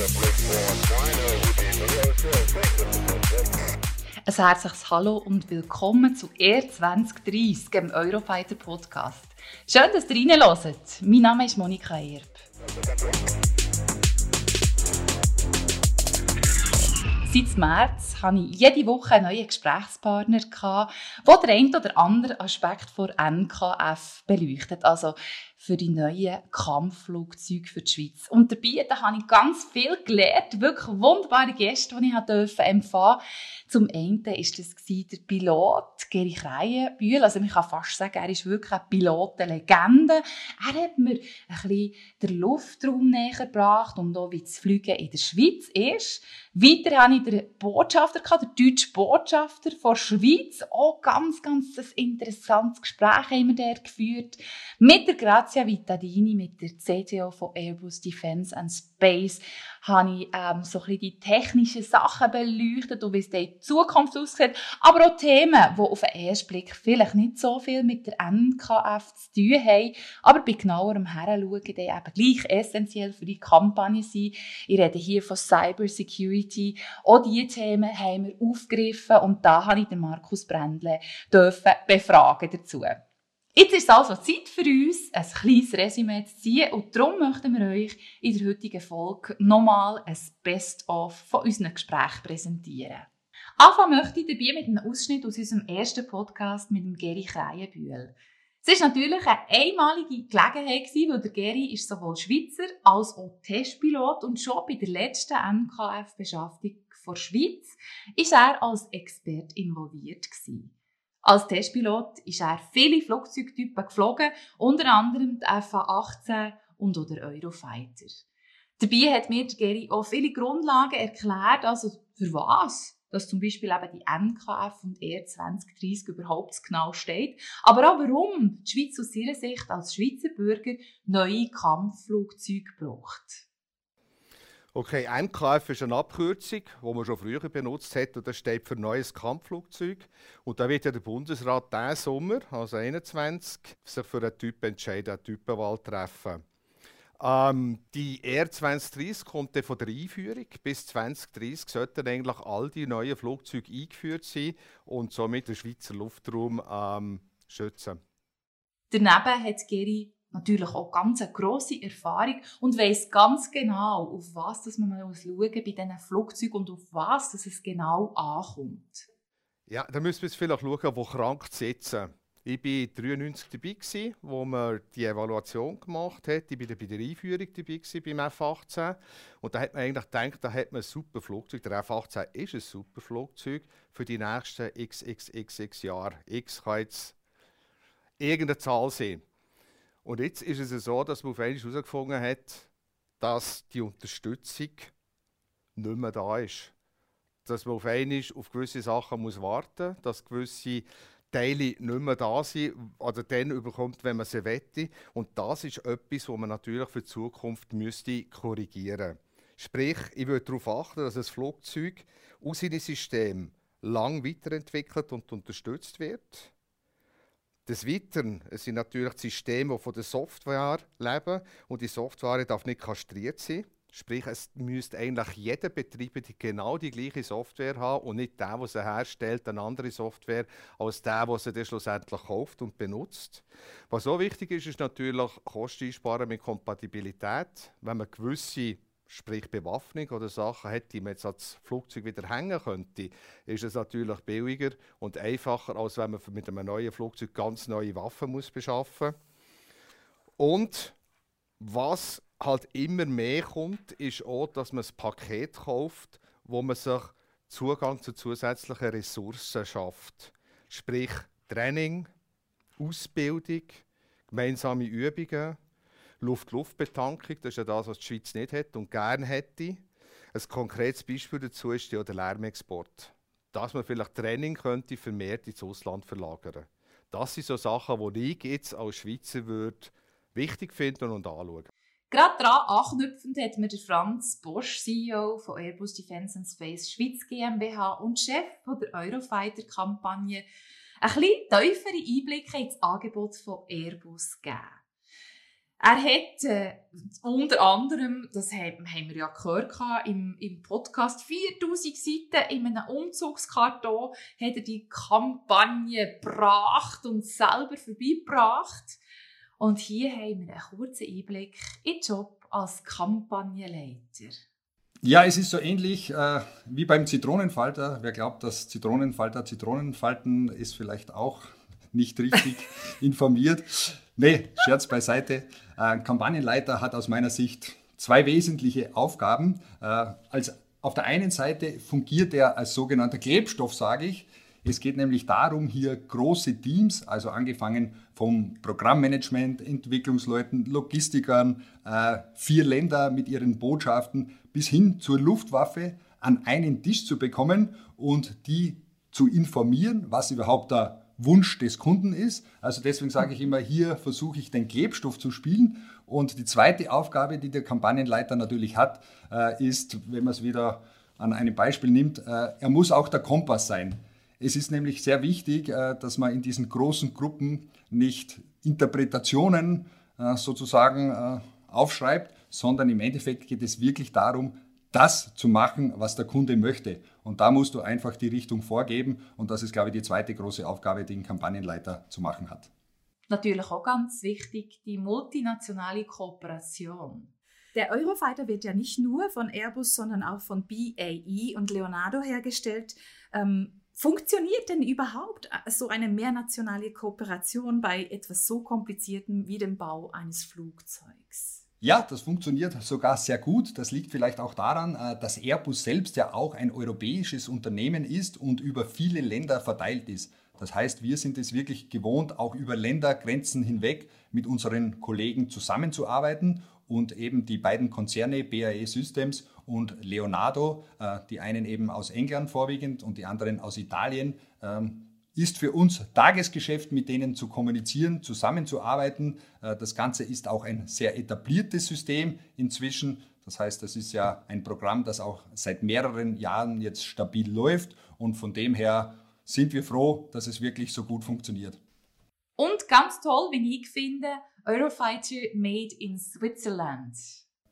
Ein herzliches Hallo und willkommen zu r 2030, dem Eurofighter Podcast. Schön, dass ihr reinhört. Mein Name ist Monika Erb. Seit März hatte ich jede Woche einen neuen Gesprächspartner, der den einen oder anderen Aspekt der NKF beleuchtet. Also für die neuen Kampfflugzeuge für die Schweiz. Und dabei da habe ich ganz viel gelernt, wirklich wunderbare Gäste, die ich empfangen durfte. Zum einen war das der Pilot Geri Kreienbühl. Also ich kann fast sagen, er ist wirklich eine Pilotenlegende. Er hat mir ein bisschen den Luftraum näher gebracht und auch wie das Fliegen in der Schweiz ist. Weiter hatte ich den Botschafter, den deutschen Botschafter von der Schweiz. Auch ganz, ganz ein interessantes Gespräch haben wir der geführt. Mit der Grazia Vittadini, mit der CTO von Airbus Defence and Space, habe ich ähm, so ein die technischen Sachen beleuchtet und wie es in Zukunft aussieht. Aber auch Themen, die auf den ersten Blick vielleicht nicht so viel mit der NKF zu tun haben, aber bei genauerem Heranschauen die eben gleich essentiell für die Kampagne sind. Ich rede hier von Cyber Security. Auch diese Themen haben wir aufgegriffen und da habe ich den Markus Brändle dürfen befragen dazu. Jetzt ist es also Zeit für uns, ein kleines Resümee zu ziehen und darum möchten wir euch in der heutigen Folge nochmal ein Best-of von unseren Gesprächen präsentieren. Anfangen möchte ich dabei mit einem Ausschnitt aus unserem ersten Podcast mit dem Geri Kreienbühl. Es war natürlich eine einmalige Gelegenheit, weil der Geri ist sowohl Schweizer als auch Testpilot und schon bei der letzten NKF-Beschaffung der Schweiz ist er als Experte involviert gewesen. Als Testpilot ist er viele Flugzeugtypen geflogen, unter anderem die FA-18 und oder Eurofighter. Dabei hat mir Gary auch viele Grundlagen erklärt, also für was dass zum Beispiel eben die NKF und ER 2030 überhaupt genau steht, aber auch warum die Schweiz aus ihrer Sicht als Schweizer Bürger neue Kampfflugzeuge braucht. Okay, MKF ist eine Abkürzung, die man schon früher benutzt hat, und das steht für neues Kampfflugzeug. Und da wird ja der Bundesrat diesen Sommer, also 2021, sich für einen Typ entscheiden, eine Typenwahl treffen. Ähm, die R 2030 kommt dann von der Einführung. Bis 2030 sollten eigentlich all die neuen Flugzeuge eingeführt sein und somit den Schweizer Luftraum ähm, schützen. Daneben hat Geri natürlich auch ganz eine grosse Erfahrung und weiß ganz genau, auf was dass man muss schauen bei diesen Flugzeugen und auf was dass es genau ankommt. Ja, da müssen wir vielleicht schauen, wo krank sitzen. Ich war 93 dabei, gewesen, wo man die Evaluation gemacht hat. Ich war bei der Einführung dabei gewesen, beim F-18. Und da hat man eigentlich gedacht, da hat man ein super Flugzeug. Der F-18 ist ein super Flugzeug für die nächsten xxxx Jahre. X kann jetzt irgendeine Zahl sein. Und jetzt ist es so, dass man auf einmal herausgefunden hat, dass die Unterstützung nicht mehr da ist. Dass man auf einmal auf gewisse Sachen muss warten muss, dass gewisse Teile nicht mehr da sind oder dann überkommt, wenn man sie wette. Und das ist etwas, was man natürlich für die Zukunft müsste korrigieren Sprich, ich würde darauf achten, dass das Flugzeug aus seinem System lang weiterentwickelt und unterstützt wird des Weiteren sind natürlich die Systeme, die von der Software leben und die Software darf nicht kastriert sein. Sprich, es müsste eigentlich jeder Betreiber die genau die gleiche Software haben und nicht der, der sie herstellt, eine andere Software als der, der sie dann schlussendlich kauft und benutzt. Was so wichtig ist, ist natürlich Kosten einsparen mit Kompatibilität. Wenn man gewisse sprich Bewaffnung oder Sachen hat, die man jetzt als Flugzeug wieder hängen könnte, ist es natürlich billiger und einfacher, als wenn man mit einem neuen Flugzeug ganz neue Waffen muss beschaffen Und was halt immer mehr kommt, ist auch, dass man ein Paket kauft, wo man sich Zugang zu zusätzlichen Ressourcen schafft. Sprich Training, Ausbildung, gemeinsame Übungen, Luft-Luft-Betankung, das ist ja das, was die Schweiz nicht hat und gerne hätte. Ein konkretes Beispiel dazu ist ja der Lärmexport. Dass man vielleicht Training könnte vermehrt ins Ausland verlagern. Das sind so Sachen, die ich jetzt als Schweizer würde wichtig finden und anschauen. Gerade daran anknüpfend hat mir der Franz Bosch, CEO von Airbus Defence and Space Schweiz GmbH und Chef von der Er hat äh, unter anderem, das haben, haben wir ja gehört im, im Podcast, 4000 Seiten in einem Umzugskarton hat er die Kampagne gebracht und selber vorbeigebracht. Und hier haben wir einen kurzen Einblick in den Job als Kampagnenleiter. Ja, es ist so ähnlich äh, wie beim Zitronenfalter. Wer glaubt, dass Zitronenfalter Zitronen falten, ist vielleicht auch nicht richtig informiert. Nee, Scherz beiseite. Ein Kampagnenleiter hat aus meiner Sicht zwei wesentliche Aufgaben. Äh, als auf der einen Seite fungiert er als sogenannter Klebstoff, sage ich. Es geht nämlich darum, hier große Teams, also angefangen vom Programmmanagement, Entwicklungsleuten, Logistikern, äh, vier Länder mit ihren Botschaften bis hin zur Luftwaffe an einen Tisch zu bekommen und die zu informieren, was überhaupt der Wunsch des Kunden ist. Also deswegen sage ich immer, hier versuche ich den Klebstoff zu spielen. Und die zweite Aufgabe, die der Kampagnenleiter natürlich hat, äh, ist, wenn man es wieder an einem Beispiel nimmt, äh, er muss auch der Kompass sein. Es ist nämlich sehr wichtig, äh, dass man in diesen großen Gruppen nicht Interpretationen sozusagen aufschreibt, sondern im Endeffekt geht es wirklich darum, das zu machen, was der Kunde möchte. Und da musst du einfach die Richtung vorgeben. Und das ist, glaube ich, die zweite große Aufgabe, die ein Kampagnenleiter zu machen hat. Natürlich auch ganz wichtig, die multinationale Kooperation. Der Eurofighter wird ja nicht nur von Airbus, sondern auch von BAE und Leonardo hergestellt. Ähm, funktioniert denn überhaupt so eine mehrnationale Kooperation bei etwas so Kompliziertem wie dem Bau eines Flugzeugs? Ja, das funktioniert sogar sehr gut. Das liegt vielleicht auch daran, äh, dass Airbus selbst ja auch ein europäisches Unternehmen ist und über viele Länder verteilt ist. Das heißt, wir sind es wirklich gewohnt, auch über Ländergrenzen hinweg mit unseren Kollegen zusammenzuarbeiten und eben die beiden Konzerne BAE Systems und Leonardo, äh, die einen eben aus England vorwiegend und die anderen aus Italien, ähm, ist für uns Tagesgeschäft, mit denen zu kommunizieren, zusammenzuarbeiten. Äh, das Ganze ist auch ein sehr etabliertes System inzwischen. Das heißt, das ist ja ein Programm, das auch seit mehreren Jahren jetzt stabil läuft. Und von dem her sind wir froh, dass es wirklich so gut funktioniert. Und ganz toll, wie ich finde, Eurofighter made in Switzerland.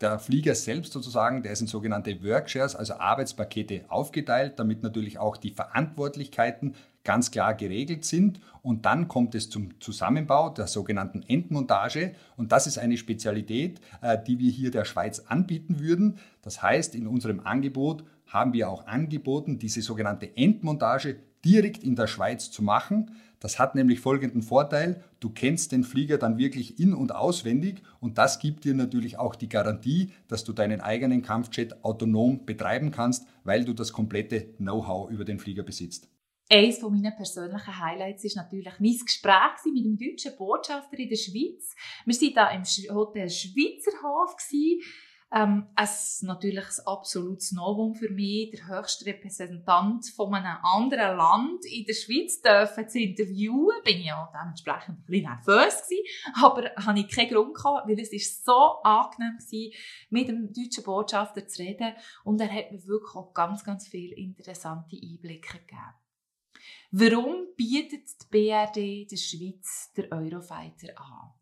Der Flieger selbst sozusagen, der ist in sogenannte Workshares, also Arbeitspakete aufgeteilt, damit natürlich auch die Verantwortlichkeiten ganz klar geregelt sind. Und dann kommt es zum Zusammenbau der sogenannten Endmontage. Und das ist eine Spezialität, äh, die wir hier der Schweiz anbieten würden. Das heißt, in unserem Angebot haben wir auch angeboten, diese sogenannte Endmontage direkt in der Schweiz zu machen. Das hat nämlich folgenden Vorteil, du kennst den Flieger dann wirklich in und auswendig und das gibt dir natürlich auch die Garantie, dass du deinen eigenen Kampfjet autonom betreiben kannst, weil du das komplette Know-how über den Flieger besitzt. Eines meiner persönlichen Highlights war natürlich mein Gespräch mit dem deutschen Botschafter in der Schweiz. Wir waren da im Hotel Schweizerhof. Ähm, es ist natürlich ein absolutes Novum für mich, der höchste Repräsentant von einem anderen Land in der Schweiz dürfen zu interviewen. Bin ich auch dementsprechend ein bisschen nervös gewesen, aber habe ich keinen Grund gehabt, weil es ist so angenehm war, mit dem deutschen Botschafter zu reden und er hat mir wirklich auch ganz, ganz viele interessante Einblicke gegeben. Warum bietet die BRD der Schweiz der Eurofighter an?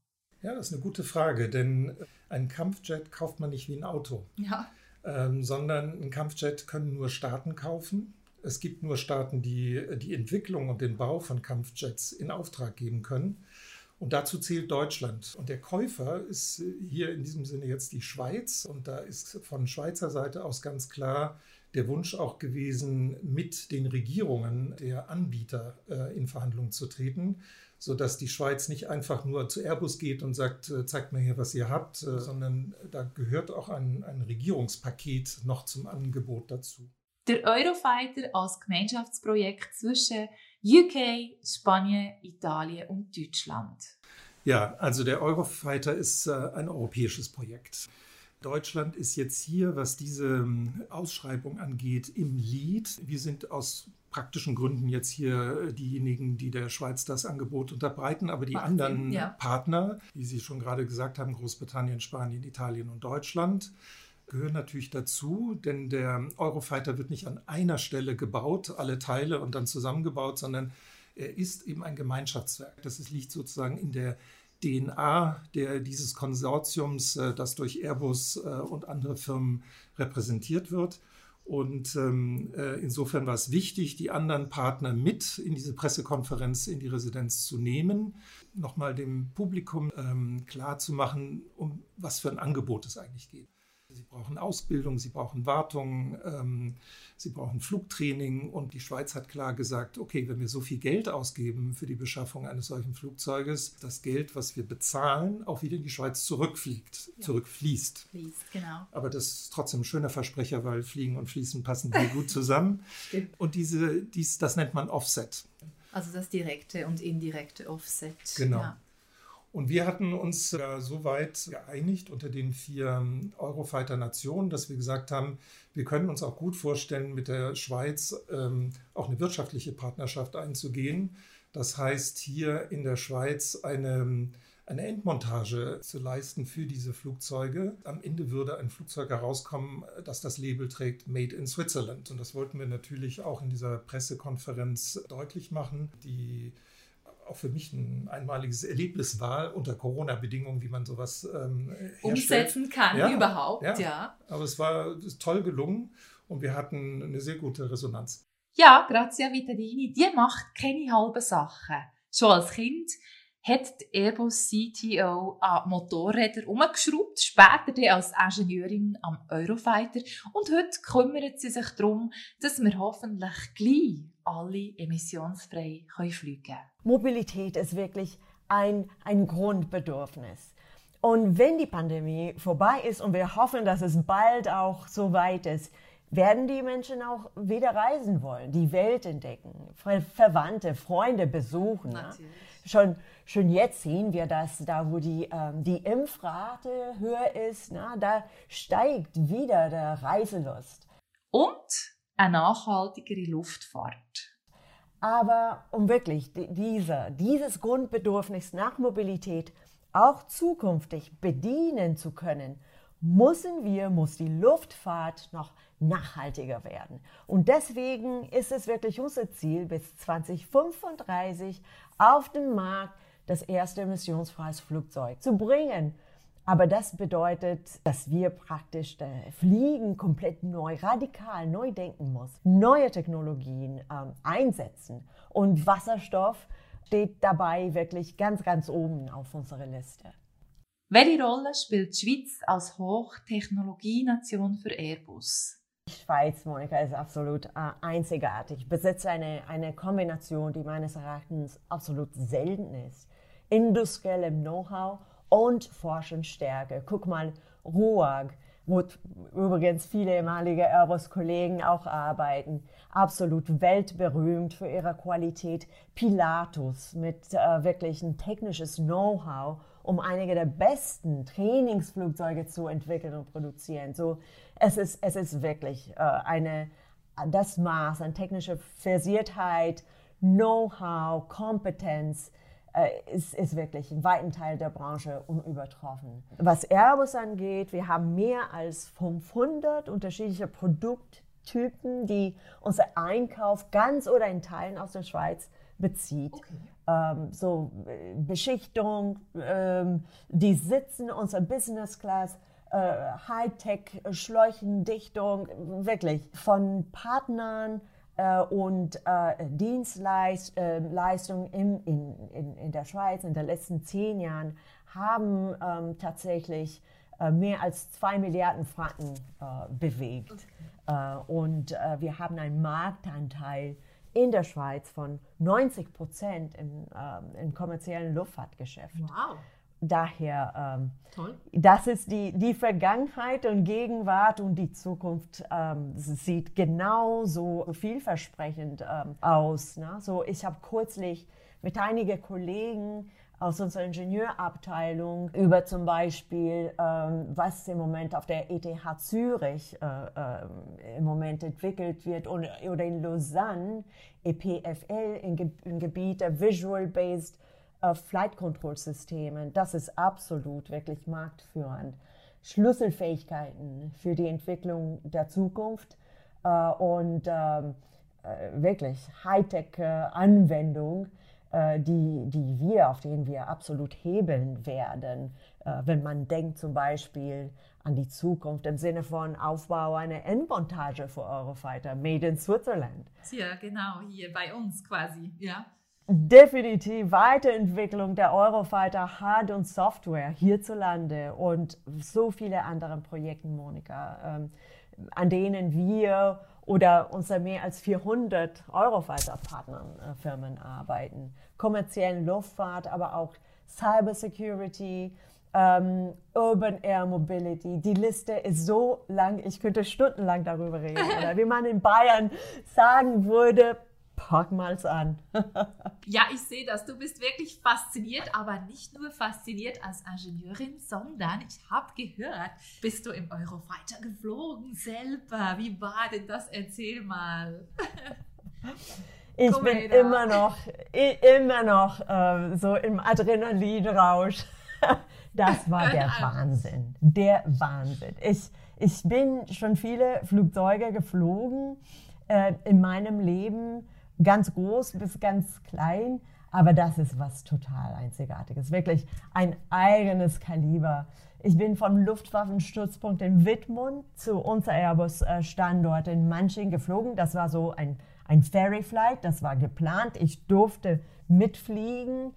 Ja, das ist eine gute Frage, denn ein Kampfjet kauft man nicht wie ein Auto, ja. ähm, sondern ein Kampfjet können nur Staaten kaufen. Es gibt nur Staaten, die die Entwicklung und den Bau von Kampfjets in Auftrag geben können. Und dazu zählt Deutschland. Und der Käufer ist hier in diesem Sinne jetzt die Schweiz. Und da ist von Schweizer Seite aus ganz klar der Wunsch auch gewesen, mit den Regierungen der Anbieter äh, in Verhandlungen zu treten, sodass die Schweiz nicht einfach nur zu Airbus geht und sagt, äh, zeigt mir hier, was ihr habt, äh, sondern da gehört auch ein, ein Regierungspaket noch zum Angebot dazu. Der Eurofighter als Gemeinschaftsprojekt zwischen UK, Spanien, Italien und Deutschland. Ja, also der Eurofighter ist ein europäisches Projekt. Deutschland ist jetzt hier, was diese ähm, Ausschreibung angeht, im Lead. Wir sind aus praktischen Gründen jetzt hier äh, diejenigen, die der Schweiz das Angebot unterbreiten, aber die Macht anderen ja. Partner, wie Sie schon gerade gesagt haben, Großbritannien, Spanien, Italien und Deutschland, gehören natürlich dazu, denn der Eurofighter wird nicht an einer Stelle gebaut, alle Teile und dann zusammengebaut, sondern er ist eben ein Gemeinschaftswerk. Das liegt sozusagen in der DNA der, dieses Konsortiums, äh, das durch Airbus äh, und andere Firmen repräsentiert wird. Und ähm, äh, insofern war es wichtig, die anderen Partner mit in diese Pressekonferenz in die Residenz zu nehmen, nochmal dem Publikum ähm, klarzumachen, um was für ein Angebot es eigentlich geht. Sie brauchen Ausbildung, sie brauchen Wartung, ähm, sie brauchen Flugtraining und die Schweiz hat klar gesagt, okay, wenn wir so viel Geld ausgeben für die Beschaffung eines solchen Flugzeuges, das Geld, was wir bezahlen, auch wieder in die Schweiz zurückfliegt, ja. zurückfließt. Fließt, genau. Aber das ist trotzdem ein schöner Versprecher, weil Fliegen und Fließen passen sehr gut zusammen. und diese, dies, das nennt man Offset. Also das direkte und indirekte Offset. Genau. Ja. Und wir hatten uns äh, so weit geeinigt unter den vier ähm, Eurofighter-Nationen, dass wir gesagt haben, wir können uns auch gut vorstellen, mit der Schweiz ähm, auch eine wirtschaftliche Partnerschaft einzugehen. Das heißt, hier in der Schweiz eine, eine Endmontage zu leisten für diese Flugzeuge. Am Ende würde ein Flugzeug herauskommen, das das Label trägt Made in Switzerland. Und das wollten wir natürlich auch in dieser Pressekonferenz deutlich machen. Die auch für mich ein einmaliges Erlebnis war, unter Corona-Bedingungen, wie man sowas ähm, umsetzen kann, ja, überhaupt, ja. ja. Aber es war toll gelungen und wir hatten eine sehr gute Resonanz. Ja, Grazia Vitadini, die macht keine halben Sachen. Schon als Kind hat die Airbus CTO an Motorrädern umgeschraubt, später dann als Ingenieurin am Eurofighter und heute kümmert sie sich darum, dass wir hoffentlich gleich alle emissionsfrei fliegen können. Mobilität ist wirklich ein, ein Grundbedürfnis. Und wenn die Pandemie vorbei ist und wir hoffen, dass es bald auch so weit ist, werden die Menschen auch wieder reisen wollen, die Welt entdecken, Verwandte, Freunde besuchen. Ne? Schon, schon jetzt sehen wir das, da wo die, ähm, die Impfrate höher ist, na, da steigt wieder der Reiselust. Und eine nachhaltigere Luftfahrt. Aber um wirklich diese, dieses Grundbedürfnis nach Mobilität auch zukünftig bedienen zu können, müssen wir, muss die Luftfahrt noch nachhaltiger werden. Und deswegen ist es wirklich unser Ziel, bis 2035 auf den Markt das erste emissionsfreies Flugzeug zu bringen. Aber das bedeutet, dass wir praktisch äh, Fliegen komplett neu, radikal neu denken muss, neue Technologien ähm, einsetzen. Und Wasserstoff steht dabei wirklich ganz, ganz oben auf unserer Liste. Welche Rolle spielt die Schweiz als Hochtechnologienation für Airbus? Die Schweiz, Monika, ist absolut äh, einzigartig, besitzt eine, eine Kombination, die meines Erachtens absolut selten ist. Industriellem Know-how und Forschungsstärke. Guck mal, RUAG, wo übrigens viele ehemalige Airbus-Kollegen auch arbeiten, absolut weltberühmt für ihre Qualität. Pilatus mit äh, wirklich ein technisches Know-how, um einige der besten Trainingsflugzeuge zu entwickeln und produzieren. So, es ist, es ist wirklich äh, eine, das Maß an technischer Versiertheit, Know-how, Kompetenz, ist, ist wirklich in weiten Teil der Branche unübertroffen. Was Airbus angeht, wir haben mehr als 500 unterschiedliche Produkttypen, die unser Einkauf ganz oder in Teilen aus der Schweiz bezieht. Okay. Ähm, so äh, Beschichtung, ähm, die sitzen unser Business Class. Äh, Hightech, Schläuchendichtung, wirklich von Partnern äh, und äh, Dienstleistungen in, in, in der Schweiz in den letzten zehn Jahren haben ähm, tatsächlich äh, mehr als zwei Milliarden Franken äh, bewegt. Äh, und äh, wir haben einen Marktanteil in der Schweiz von 90 Prozent im, ähm, im kommerziellen Luftfahrtgeschäft. Wow. Daher, ähm, das ist die, die Vergangenheit und Gegenwart und die Zukunft ähm, sieht genauso vielversprechend ähm, aus. Ne? So, ich habe kürzlich mit einigen Kollegen aus unserer Ingenieurabteilung über zum Beispiel, ähm, was im Moment auf der ETH Zürich äh, äh, im Moment entwickelt wird und, oder in Lausanne, EPFL, im, im Gebiet der Visual-Based äh, Flight Control Systemen. Das ist absolut wirklich marktführend. Schlüsselfähigkeiten für die Entwicklung der Zukunft äh, und ähm, äh, wirklich Hightech-Anwendung äh, die, die wir, auf denen wir absolut hebeln werden, äh, wenn man denkt zum Beispiel an die Zukunft im Sinne von Aufbau einer Endmontage für Eurofighter, made in Switzerland. Ja, genau, hier bei uns quasi, ja. Definitiv Weiterentwicklung der Eurofighter Hard- und Software hierzulande und so viele andere Projekte, Monika, ähm, an denen wir oder unsere mehr als 400 Eurofighter-Partnerfirmen arbeiten. Kommerziellen Luftfahrt, aber auch Cybersecurity, ähm, Urban Air Mobility. Die Liste ist so lang, ich könnte stundenlang darüber reden. Oder wie man in Bayern sagen würde, pack mal's an. ja, ich sehe das. Du bist wirklich fasziniert, aber nicht nur fasziniert als Ingenieurin, sondern ich habe gehört, bist du im Eurofighter geflogen selber. Wie war denn das? Erzähl mal. Ich Komm bin immer noch, immer noch äh, so im Adrenalinrausch. Das war der Wahnsinn. Der Wahnsinn. Ich, ich bin schon viele Flugzeuge geflogen äh, in meinem Leben, ganz groß bis ganz klein. Aber das ist was total Einzigartiges. Wirklich ein eigenes Kaliber. Ich bin vom Luftwaffenstützpunkt in Wittmund zu unser Airbus-Standort in Manching geflogen. Das war so ein, ein Ferry-Flight, das war geplant. Ich durfte mitfliegen.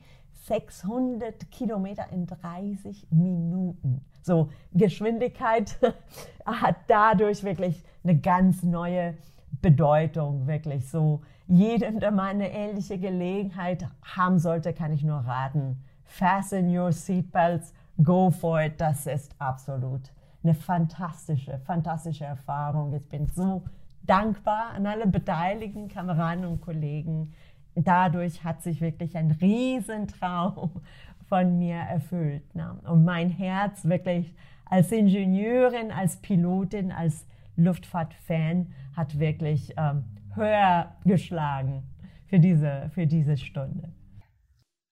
600 Kilometer in 30 Minuten. So, Geschwindigkeit hat dadurch wirklich eine ganz neue Bedeutung, wirklich so. Jedem, der mal eine ähnliche Gelegenheit haben sollte, kann ich nur raten. Fasten your seatbelts, go for it. Das ist absolut eine fantastische, fantastische Erfahrung. Ich bin so dankbar an alle beteiligten Kameraden und Kollegen, dadurch hat sich wirklich ein Riesentraum von mir erfüllt. Ne? Und mein Herz wirklich als Ingenieurin, als Pilotin, als Luftfahrtfan hat wirklich ähm, höher geschlagen für diese, für diese Stunde.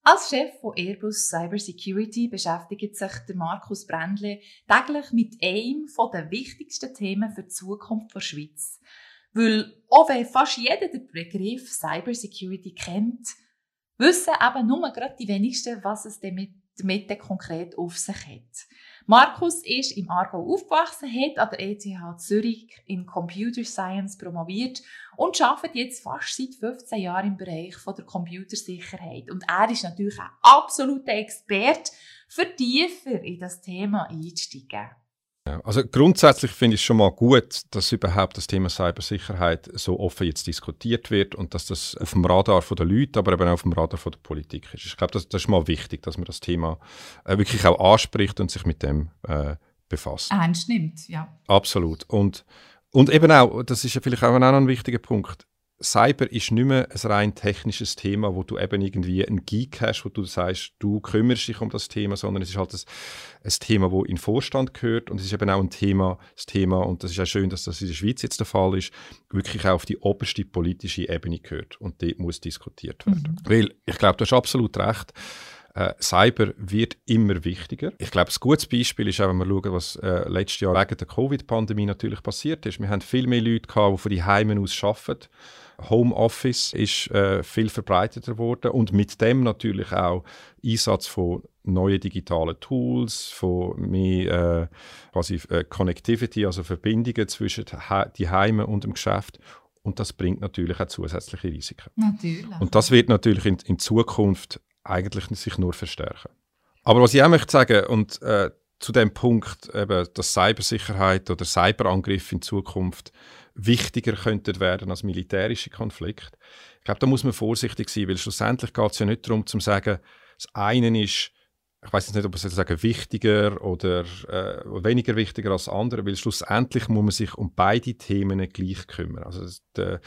Als Chef von Airbus Cybersecurity beschäftigt sich der Markus Brändle täglich mit einem der wichtigsten Themen für die Zukunft der Schweiz. Weil auch wenn fast jeder den Begriff Cybersecurity kennt, wissen eben nur gerade die wenigsten, was es damit, damit konkret auf sich hat. Markus ist im Aargau aufgewachsen, hat an der ETH Zürich in Computer Science promoviert und arbeitet jetzt fast seit 15 Jahren im Bereich von der Computersicherheit. Und er ist natürlich ein absoluter Experte, für tiefer in das Thema einzusteigen. Also grundsätzlich finde ich es schon mal gut, dass überhaupt das Thema Cybersicherheit so offen jetzt diskutiert wird und dass das auf dem Radar der Leute, aber eben auch auf dem Radar der Politik ist. Ich glaube, das, das, ist mal wichtig, dass man das Thema äh, wirklich auch anspricht und sich mit dem äh, befasst. Ernst nimmt, ja. Absolut. Und, und eben auch, das ist ja vielleicht auch noch ein wichtiger Punkt, Cyber ist nicht mehr ein rein technisches Thema, wo du eben irgendwie einen Geek hast, wo du sagst, du kümmerst dich um das Thema, sondern es ist halt ein, ein Thema, wo in den Vorstand gehört und es ist eben auch ein Thema, das Thema, und das ist auch schön, dass das in der Schweiz jetzt der Fall ist, wirklich auch auf die oberste politische Ebene gehört und dort muss diskutiert werden. Mhm. Weil, ich glaube, du hast absolut recht, äh, Cyber wird immer wichtiger. Ich glaube, ein gutes Beispiel ist auch, wenn wir schauen, was äh, letztes Jahr wegen der Covid-Pandemie natürlich passiert ist. Wir haben viel mehr Leute gehabt, die von die Heimen aus arbeiten Homeoffice ist äh, viel verbreiteter geworden und mit dem natürlich auch Einsatz von neuen digitalen Tools, von mehr äh, quasi äh, Connectivity, also Verbindungen zwischen die Heime und dem Geschäft. Und das bringt natürlich auch zusätzliche Risiken. Natürlich. Und das wird natürlich in, in Zukunft eigentlich sich nur verstärken. Aber was ich auch möchte sagen, und äh, zu dem Punkt, eben, dass Cybersicherheit oder Cyberangriffe in Zukunft wichtiger könnten werden als militärische Konflikte. Ich glaube, da muss man vorsichtig sein, weil schlussendlich geht es ja nicht darum, zu sagen, das eine ist, ich weiß jetzt nicht, ob man sagen wichtiger oder äh, weniger wichtiger als andere, weil schlussendlich muss man sich um beide Themen gleich kümmern. Also die,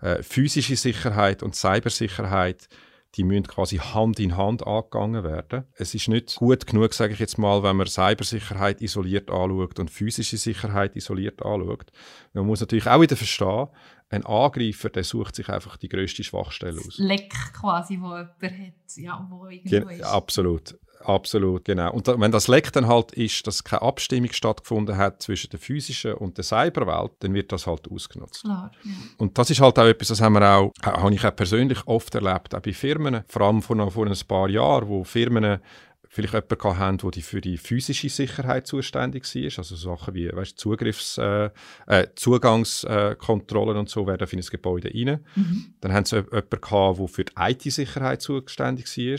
äh, physische Sicherheit und Cybersicherheit die müssen quasi Hand in Hand angegangen werden. Es ist nicht gut genug, sage ich jetzt mal, wenn man Cybersicherheit isoliert anschaut und physische Sicherheit isoliert anschaut. Man muss natürlich auch wieder verstehen, ein Angreifer, der sucht sich einfach die größte Schwachstelle aus. Leck quasi, wo jemand hat, ja, wo irgendwo ist. Absolut. Absolut, genau. Und da, wenn das Leck dann halt ist, dass keine Abstimmung stattgefunden hat zwischen der physischen und der Cyberwelt, dann wird das halt ausgenutzt. Klar, ja. Und das ist halt auch etwas, das haben wir auch, habe ich auch persönlich oft erlebt, auch bei Firmen, vor allem vor, vor ein paar Jahren, wo Firmen vielleicht jemanden haben, der für die physische Sicherheit zuständig war, also Sachen wie weißt, Zugriffs, äh, äh, Zugangskontrollen und so werden in das Gebäude rein. Mhm. Dann haben sie jemanden gehabt, der für die IT-Sicherheit zuständig war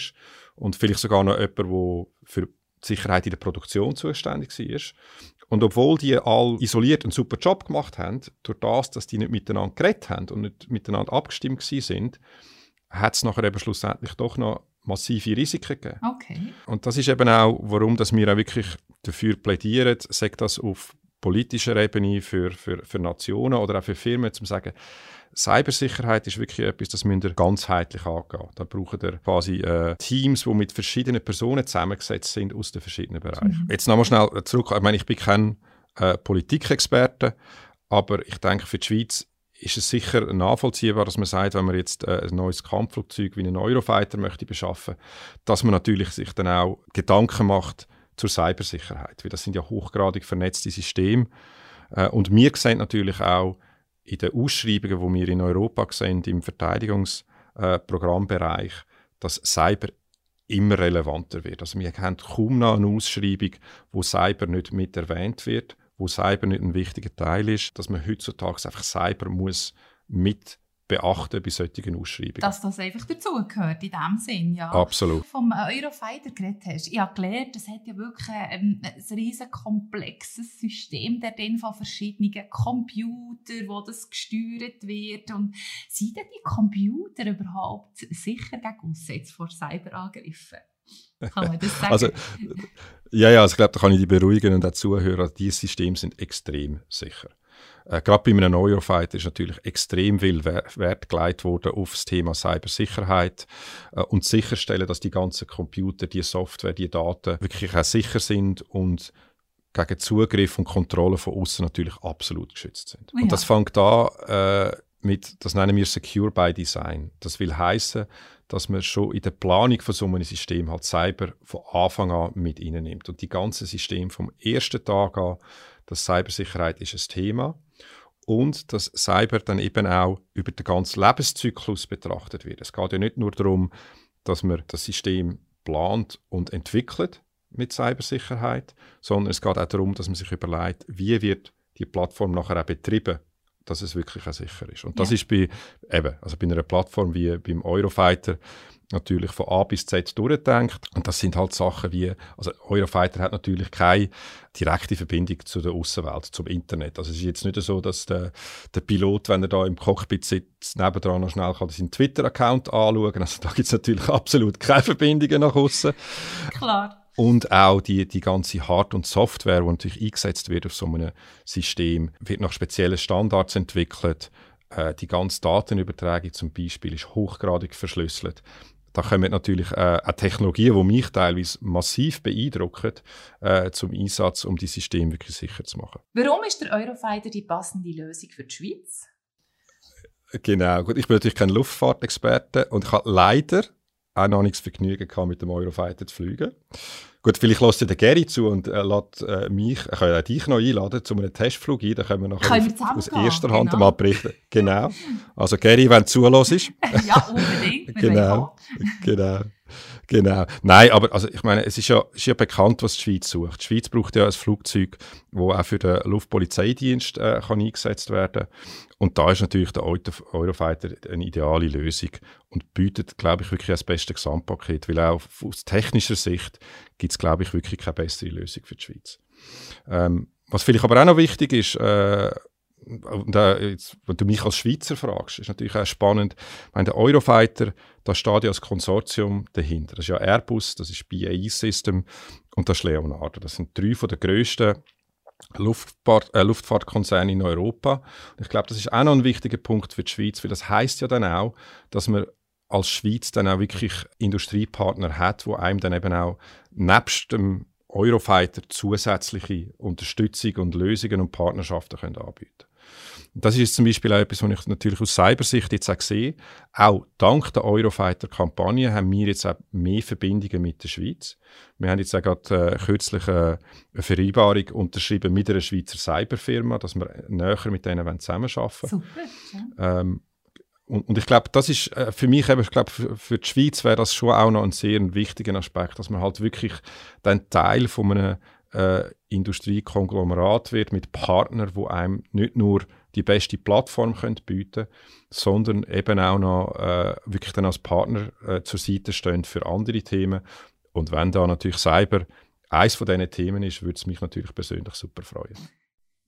und vielleicht sogar noch jemanden, der für die Sicherheit in der Produktion zuständig war. Und obwohl die all isoliert einen super Job gemacht haben, durch das, dass die nicht miteinander geredet haben und nicht miteinander abgestimmt sind, hat es nachher eben schlussendlich doch noch massive Risiken gegeben. Okay. Und das ist eben auch, warum dass wir auch wirklich dafür plädieren, sagt das auf politischer Ebene für, für, für Nationen oder auch für Firmen, zu sagen, Cybersicherheit ist wirklich etwas, das müsst ihr ganzheitlich angehen. Da brauchen ihr quasi äh, Teams, die mit verschiedenen Personen zusammengesetzt sind aus den verschiedenen Bereichen. Mhm. Jetzt nochmal schnell zurück. Ich meine, ich bin kein äh, Politikexperte, aber ich denke, für die Schweiz ist es sicher nachvollziehbar, dass man sagt, wenn man jetzt äh, ein neues Kampfflugzeug wie einen Eurofighter möchte beschaffen, dass man natürlich sich dann auch Gedanken macht zur Cybersicherheit, weil das sind ja hochgradig vernetzte Systeme. Äh, und wir sehen natürlich auch in den Ausschreibungen, die wir in Europa sehen, im Verteidigungsprogrammbereich, äh, dass Cyber immer relevanter wird. Also wir haben kaum noch eine Ausschreibung, wo Cyber nicht mit erwähnt wird wo Cyber nicht ein wichtiger Teil ist, dass man heutzutage einfach Cyber muss mit beachten bei solchen Ausschreibungen. Dass das einfach dazugehört, in dem Sinn, ja. Absolut. Vom Eurofighter geredet hast, ich habe gelernt, es hat ja wirklich ein, ein riesen komplexes System der von verschiedenen Computern, wo das gesteuert wird und sind denn die Computer überhaupt sicher gegen Aussätze vor Cyberangriffen? Kann man das sagen? Also, ja, ja, also ich glaube, da kann ich die beruhigen und auch zuhören. Diese Systeme sind extrem sicher. Äh, Gerade bei einem Eurofighter ist natürlich extrem viel Wert gelegt worden auf das Thema Cybersicherheit äh, und sicherstellen, dass die ganzen Computer, die Software, die Daten wirklich auch sicher sind und gegen Zugriff und Kontrolle von außen natürlich absolut geschützt sind. Oh ja. Und das fängt an äh, mit, das nennen wir Secure by Design. Das will heißen, dass man schon in der Planung von so einem System halt Cyber von Anfang an mit nimmt. Und die ganze System vom ersten Tag an, dass Cybersicherheit ist ein Thema und dass Cyber dann eben auch über den ganzen Lebenszyklus betrachtet wird. Es geht ja nicht nur darum, dass man das System plant und entwickelt mit Cybersicherheit, sondern es geht auch darum, dass man sich überlegt, wie wird die Plattform nachher auch betrieben dass es wirklich auch sicher ist. Und das ja. ist bei, eben, also bei einer Plattform wie beim Eurofighter natürlich von A bis Z durchdenkt. Und das sind halt Sachen wie, also Eurofighter hat natürlich keine direkte Verbindung zu der Außenwelt, zum Internet. Also es ist jetzt nicht so, dass der, der Pilot, wenn er da im Cockpit sitzt, nebendran noch schnell kann seinen Twitter-Account anschauen. Also da gibt es natürlich absolut keine Verbindungen nach außen. Klar. Und auch die, die ganze Hard- und Software, die natürlich eingesetzt wird auf so einem System, wird nach speziellen Standards entwickelt. Äh, die ganze Datenübertragung zum Beispiel ist hochgradig verschlüsselt. Da kommen natürlich äh, auch Technologien, die mich teilweise massiv beeindrucken, äh, zum Einsatz, um die Systeme wirklich sicher zu machen. Warum ist der Eurofighter die passende Lösung für die Schweiz? Genau, gut, ich bin natürlich kein Luftfahrtexperte und ich habe leider auch noch nichts Vergnügen gehabt, mit dem Eurofighter zu fliegen. Gut, vielleicht lässt der Gary zu und äh, lässt äh, mich, ich kann ja dich noch einladen zu einem Testflug ein, dann können wir nachher können wir aus erster Hand genau. mal berichten. Genau. Also Gary, wenn du zulässt. ja, unbedingt. genau, genau. Genau. Nein, aber also ich meine, es ist ja, ist ja bekannt, was die Schweiz sucht. Die Schweiz braucht ja ein Flugzeug, das auch für den Luftpolizeidienst äh, kann eingesetzt werden Und da ist natürlich der Eurofighter eine ideale Lösung und bietet, glaube ich, wirklich das beste Gesamtpaket, weil auch aus technischer Sicht gibt es, glaube ich, wirklich keine bessere Lösung für die Schweiz. Ähm, was vielleicht aber auch noch wichtig ist, äh, und äh, jetzt, wenn du mich als Schweizer fragst, ist natürlich auch spannend. Ich meine, der Eurofighter, da steht ja als Konsortium dahinter. Das ist ja Airbus, das ist BAE System und das ist Leonardo. Das sind drei von den grössten Luftfahrt, äh, Luftfahrtkonzerne in Europa. Und ich glaube, das ist auch noch ein wichtiger Punkt für die Schweiz, weil das heißt ja dann auch, dass man als Schweiz dann auch wirklich Industriepartner hat, wo einem dann eben auch nebst dem Eurofighter zusätzliche Unterstützung und Lösungen und Partnerschaften können anbieten Das ist zum Beispiel auch etwas, was ich natürlich aus Cybersicht jetzt auch sehe. Auch dank der Eurofighter-Kampagne haben wir jetzt auch mehr Verbindungen mit der Schweiz. Wir haben jetzt auch gerade äh, kürzlich äh, eine Vereinbarung unterschrieben mit einer Schweizer Cyberfirma, dass wir näher mit denen zusammenarbeiten wollen. Super. Ähm, und, und, ich glaube, das ist äh, für mich, eben, ich glaube, für, für, die Schweiz wäre das schon auch noch ein sehr wichtiger Aspekt, dass man halt wirklich dann Teil von einem äh, Industriekonglomerat wird mit Partnern, wo einem nicht nur die beste Plattform können bieten sondern eben auch noch äh, wirklich dann als Partner äh, zur Seite stehen für andere Themen. Und wenn da natürlich Cyber eines von diesen Themen ist, würde es mich natürlich persönlich super freuen.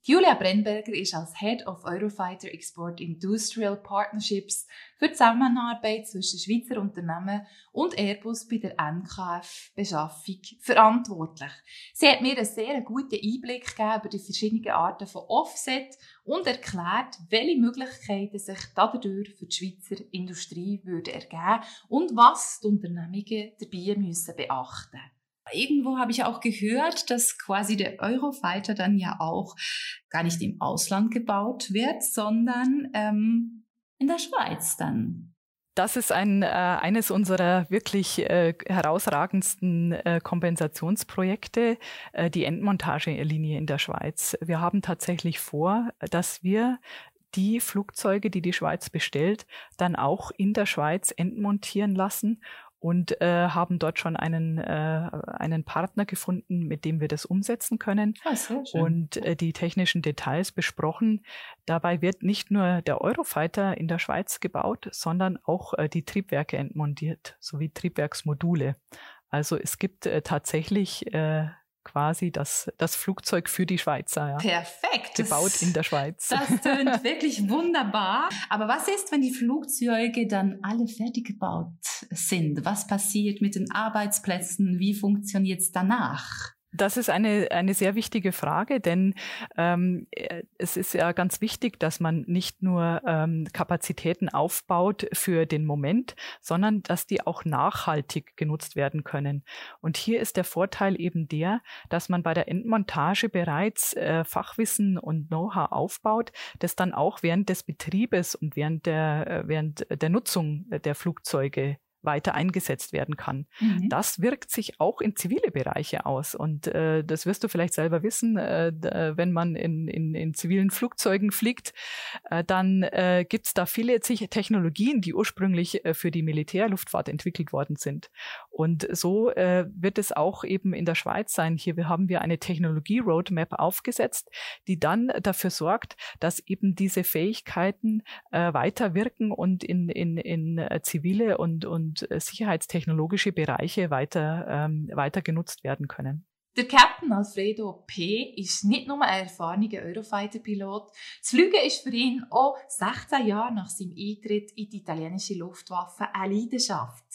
Julia Brennberger ist als Head of Eurofighter Export Industrial Partnerships für die Zusammenarbeit zwischen Schweizer Unternehmen und Airbus bei der NKF-Beschaffung verantwortlich. Sie hat mir einen sehr guten Einblick gegeben über die verschiedenen Arten von Offset und erklärt, welche Möglichkeiten sich dadurch für die Schweizer Industrie würden ergeben und was die Unternehmungen dabei müssen beachten müssen irgendwo habe ich auch gehört, dass quasi der Eurofighter dann ja auch gar nicht im Ausland gebaut wird, sondern ähm, in der Schweiz dann. Das ist ein, äh, eines unserer wirklich äh, herausragendsten äh, Kompensationsprojekte, äh, die Endmontagelinie in der Schweiz. Wir haben tatsächlich vor, dass wir die Flugzeuge, die die Schweiz bestellt, dann auch in der Schweiz entmontieren lassen und äh, haben dort schon einen, äh, einen Partner gefunden, mit dem wir das umsetzen können ah, sehr schön. und äh, die technischen Details besprochen. Dabei wird nicht nur der Eurofighter in der Schweiz gebaut, sondern auch äh, die Triebwerke entmontiert, sowie Triebwerksmodule. Also es gibt äh, tatsächlich äh, quasi das, das Flugzeug für die Schweizer. Ja. Perfekt. Gebaut in der Schweiz. Das tönt wirklich wunderbar. Aber was ist, wenn die Flugzeuge dann alle fertig gebaut sind? Was passiert mit den Arbeitsplätzen? Wie funktioniert es danach? Das ist eine, eine sehr wichtige Frage, denn ähm, äh, es ist ja ganz wichtig, dass man nicht nur ähm, Kapazitäten aufbaut für den Moment, sondern dass die auch nachhaltig genutzt werden können. Und hier ist der Vorteil eben der, dass man bei der Endmontage bereits äh, Fachwissen und Know-how aufbaut, das dann auch während des Betriebes und während der, äh, während der Nutzung der Flugzeuge weiter eingesetzt werden kann. Mhm. Das wirkt sich auch in zivile Bereiche aus. Und äh, das wirst du vielleicht selber wissen, äh, wenn man in, in, in zivilen Flugzeugen fliegt, äh, dann äh, gibt es da viele Technologien, die ursprünglich äh, für die Militärluftfahrt entwickelt worden sind. Und so äh, wird es auch eben in der Schweiz sein. Hier haben wir eine Technologie-Roadmap aufgesetzt, die dann dafür sorgt, dass eben diese Fähigkeiten äh, weiter wirken und in, in, in äh, zivile und, und und äh, sicherheitstechnologische Bereiche weiter, ähm, weiter genutzt werden können. Der Captain Alfredo P. ist nicht nur ein erfahrener Eurofighter-Pilot. Das Fliegen ist für ihn auch 16 Jahre nach seinem Eintritt in die italienische Luftwaffe eine Leidenschaft.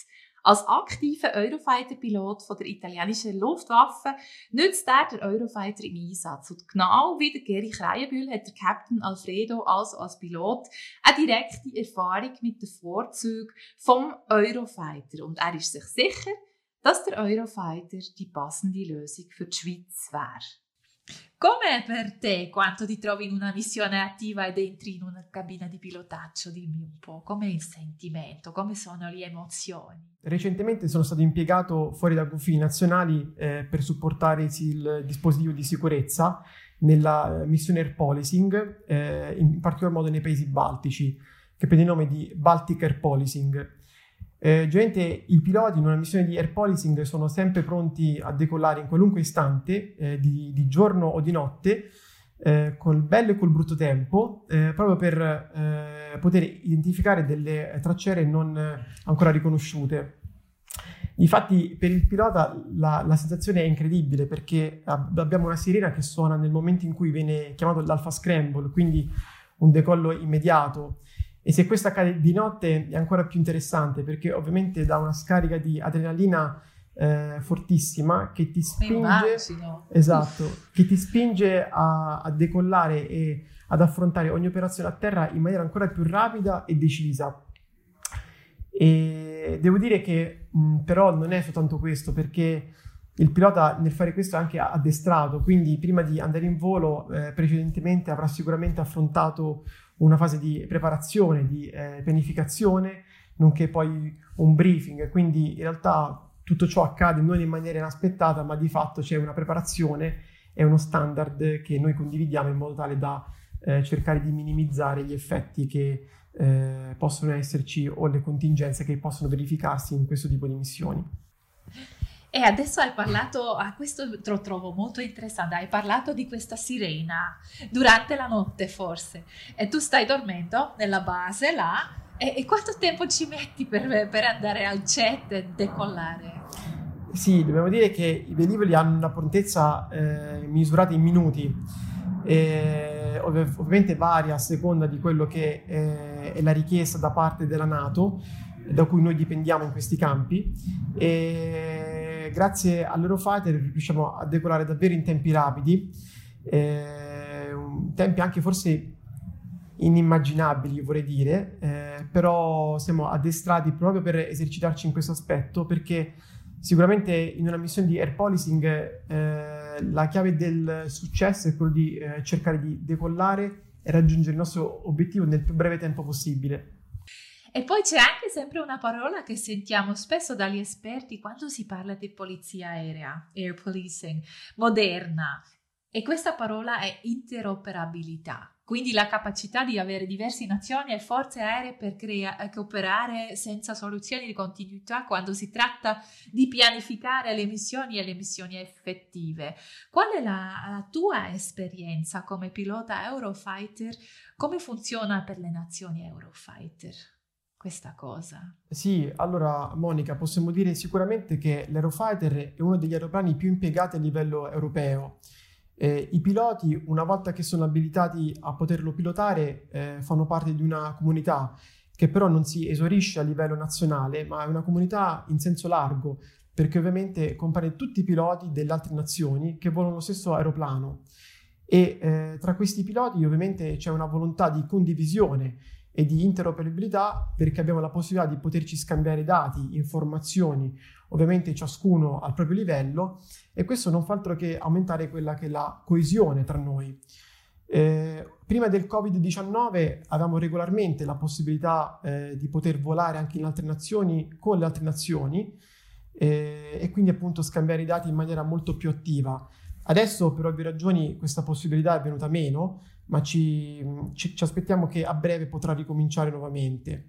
Als aktiver Eurofighter-Pilot der italienischen Luftwaffe nützt er den Eurofighter im Einsatz. Und genau wie der Geri Kreienbühl hat der Captain Alfredo also als Pilot eine direkte Erfahrung mit den Vorzügen vom Eurofighter. Und er ist sich sicher, dass der Eurofighter die passende Lösung für die Schweiz wäre. Come per te quando ti trovi in una missione attiva ed entri in una cabina di pilotaggio? Dimmi un po', com'è il sentimento, come sono le emozioni? Recentemente sono stato impiegato fuori dai confini nazionali eh, per supportare il dispositivo di sicurezza nella eh, missione Air Policing, eh, in particolar modo nei paesi baltici, che prende il nome di Baltic Air Policing. Eh, generalmente i piloti in una missione di air policing sono sempre pronti a decollare in qualunque istante, eh, di, di, giorno o di notte, eh, col bello e col brutto tempo, eh, proprio per eh, poter identificare delle tracciere non ancora riconosciute. Infatti per il pilota la, la, sensazione è incredibile perché abbiamo una sirena che suona nel momento in cui viene chiamato l'alfa scramble, quindi un decollo immediato e se questo accade di notte è ancora più interessante perché ovviamente dà una scarica di adrenalina eh, fortissima che ti spinge, esatto, che ti spinge a, a, decollare e ad affrontare ogni operazione a terra in maniera ancora più rapida e decisa. E devo dire che mh, però non è soltanto questo perché il pilota nel fare questo è anche addestrato, quindi prima di andare in volo eh, precedentemente avrà sicuramente affrontato una fase di preparazione, di eh, pianificazione, nonché poi un briefing, quindi in realtà tutto ciò accade non in maniera inaspettata, ma di fatto c'è una preparazione e uno standard che noi condividiamo in modo tale da eh, cercare di minimizzare gli effetti che eh, possono esserci o le contingenze che possono verificarsi in questo tipo di missioni. E adesso hai parlato, ah, questo lo trovo molto interessante, hai parlato di questa sirena durante la notte forse, e tu stai dormendo nella base là, e, e quanto tempo ci metti per, per, andare al jet e decollare? Sì, dobbiamo dire che i velivoli hanno una prontezza eh, misurata in minuti, e, ov- ovviamente varia a seconda di quello che eh, è la richiesta da parte della Nato, da cui noi dipendiamo in questi campi. E, grazie all'Eurofighter riusciamo a decolare davvero in tempi rapidi, eh, tempi anche forse inimmaginabili vorrei dire, eh, però siamo addestrati proprio per esercitarci in questo aspetto perché sicuramente in una missione di air policing eh, la chiave del successo è quello di eh, cercare di decollare e raggiungere il nostro obiettivo nel più breve tempo possibile. E poi c'è anche sempre una parola che sentiamo spesso dagli esperti quando si parla di polizia aerea, air policing, moderna. E questa parola è interoperabilità, quindi la capacità di avere diverse nazioni e forze aeree per crea- cooperare senza soluzioni di continuità quando si tratta di pianificare le missioni e le missioni effettive. Qual è la, la tua esperienza come pilota Eurofighter? Come funziona per le nazioni Eurofighter? Questa cosa? Sì, allora Monica, possiamo dire sicuramente che l'Aerofighter è uno degli aeroplani più impiegati a livello europeo. Eh, I piloti, una volta che sono abilitati a poterlo pilotare, eh, fanno parte di una comunità che però non si esaurisce a livello nazionale, ma è una comunità in senso largo, perché ovviamente compare tutti i piloti delle altre nazioni che volano lo stesso aeroplano. E eh, tra questi piloti ovviamente c'è una volontà di condivisione e di interoperabilità perché abbiamo la possibilità di poterci scambiare dati, informazioni, ovviamente ciascuno al proprio livello e questo non fa altro che aumentare quella che è la coesione tra noi. Eh, prima del Covid-19 avevamo regolarmente la possibilità eh, di poter volare anche in altre nazioni con le altre nazioni eh, e quindi appunto scambiare i dati in maniera molto più attiva. Adesso per ovvie ragioni questa possibilità è venuta meno, ma ci, ci, ci aspettiamo che a breve potrà ricominciare nuovamente.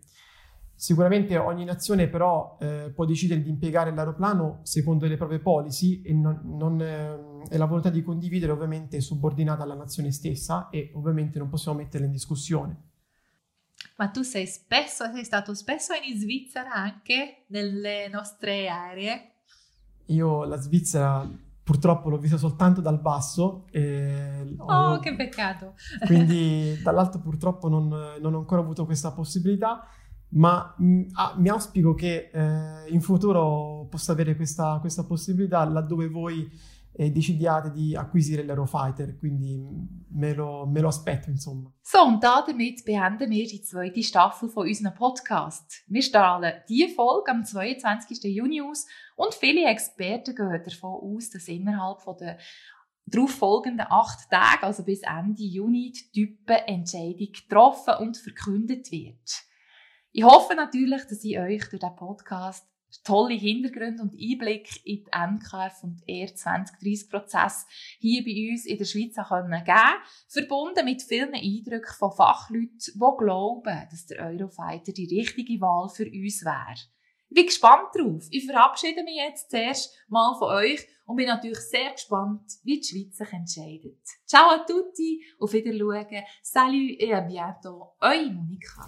Sicuramente ogni nazione però eh, può decidere di impiegare l'aeroplano secondo le proprie policy e, non, non, eh, e, la volontà di condividere ovviamente è subordinata alla nazione stessa e ovviamente non possiamo metterla in discussione. Ma tu sei spesso, sei stato spesso in Svizzera anche nelle nostre aree? Io la Svizzera purtroppo l'ho vista soltanto dal basso. oh, che peccato! quindi dall'alto purtroppo non, non, ho ancora avuto questa possibilità, ma mh, mm, ah, mi auspico che eh, in futuro possa avere questa, questa possibilità laddove voi eh, decidiate di acquisire l'Aerofighter, quindi me lo, me lo aspetto, insomma. So, und damit beenden wir die zweite Staffel von unserem Podcast. Wir strahlen diese Folge am 22. Juni aus und viele Experten gehen davon aus, dass innerhalb der darauf folgenden acht Tage, also bis Ende Juni, die Typenentscheidung getroffen und verkündet wird. Ich hoffe natürlich, dass ich euch durch diesen Podcast tolle Hintergründe und Einblick in die NKF und ER 2030 Prozess hier bei uns in der Schweiz können geben verbunden mit vielen Eindrücken von Fachleuten, die glauben, dass der Eurofighter die richtige Wahl für uns wäre. Ich bin gespannt drauf. Ich verabschiede mich jetzt zuerst mal von euch und bin natürlich sehr gespannt, wie die Schweiz sich entscheidet. Ciao a tutti, auf Wiedersehen, salut et à bientôt, eure Monika.